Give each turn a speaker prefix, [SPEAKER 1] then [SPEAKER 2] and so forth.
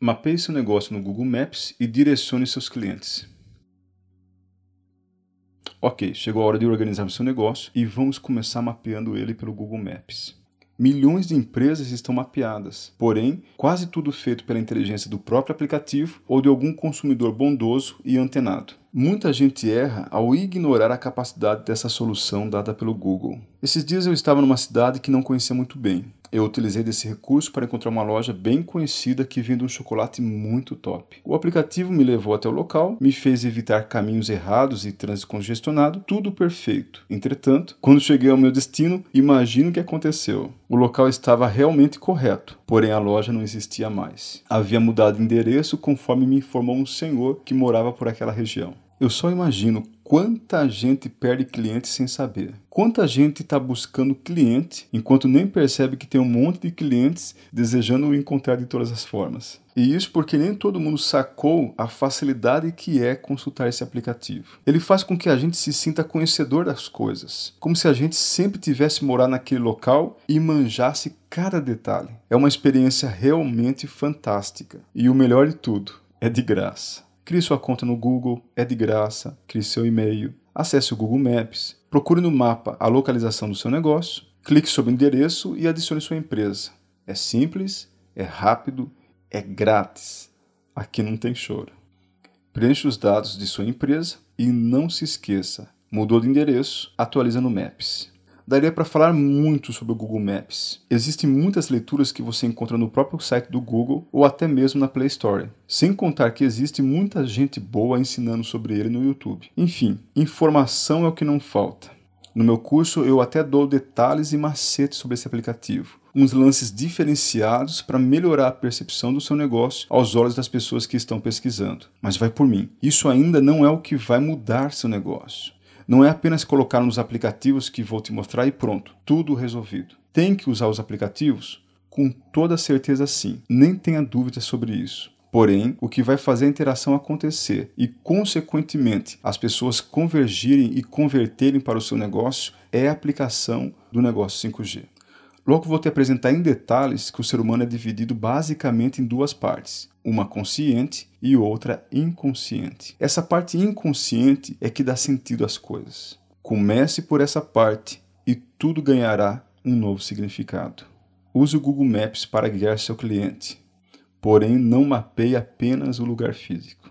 [SPEAKER 1] Mapeie seu negócio no Google Maps e direcione seus clientes. Ok, chegou a hora de organizar seu negócio e vamos começar mapeando ele pelo Google Maps. Milhões de empresas estão mapeadas, porém, quase tudo feito pela inteligência do próprio aplicativo ou de algum consumidor bondoso e antenado. Muita gente erra ao ignorar a capacidade dessa solução dada pelo Google. Esses dias eu estava numa cidade que não conhecia muito bem eu utilizei desse recurso para encontrar uma loja bem conhecida que vende um chocolate muito top. O aplicativo me levou até o local, me fez evitar caminhos errados e trânsito congestionado, tudo perfeito. Entretanto, quando cheguei ao meu destino, imagino o que aconteceu. O local estava realmente correto, porém a loja não existia mais. Havia mudado de endereço conforme me informou um senhor que morava por aquela região. Eu só imagino quanta gente perde cliente sem saber. Quanta gente está buscando cliente enquanto nem percebe que tem um monte de clientes desejando o encontrar de todas as formas. E isso porque nem todo mundo sacou a facilidade que é consultar esse aplicativo. Ele faz com que a gente se sinta conhecedor das coisas, como se a gente sempre tivesse morado naquele local e manjasse cada detalhe. É uma experiência realmente fantástica. E o melhor de tudo, é de graça. Crie sua conta no Google, é de graça, crie seu e-mail, acesse o Google Maps, procure no mapa a localização do seu negócio, clique sobre o endereço e adicione sua empresa. É simples, é rápido, é grátis. Aqui não tem choro. Preencha os dados de sua empresa e não se esqueça, mudou de endereço, atualiza no Maps daria para falar muito sobre o Google Maps. Existem muitas leituras que você encontra no próprio site do Google ou até mesmo na Play Store. Sem contar que existe muita gente boa ensinando sobre ele no YouTube. Enfim, informação é o que não falta. No meu curso eu até dou detalhes e macetes sobre esse aplicativo uns lances diferenciados para melhorar a percepção do seu negócio aos olhos das pessoas que estão pesquisando. Mas vai por mim, isso ainda não é o que vai mudar seu negócio. Não é apenas colocar nos aplicativos que vou te mostrar e pronto, tudo resolvido. Tem que usar os aplicativos? Com toda certeza sim, nem tenha dúvida sobre isso. Porém, o que vai fazer a interação acontecer e, consequentemente, as pessoas convergirem e converterem para o seu negócio é a aplicação do negócio 5G. Logo vou te apresentar em detalhes que o ser humano é dividido basicamente em duas partes, uma consciente e outra inconsciente. Essa parte inconsciente é que dá sentido às coisas. Comece por essa parte e tudo ganhará um novo significado. Use o Google Maps para guiar seu cliente, porém não mapeie apenas o lugar físico.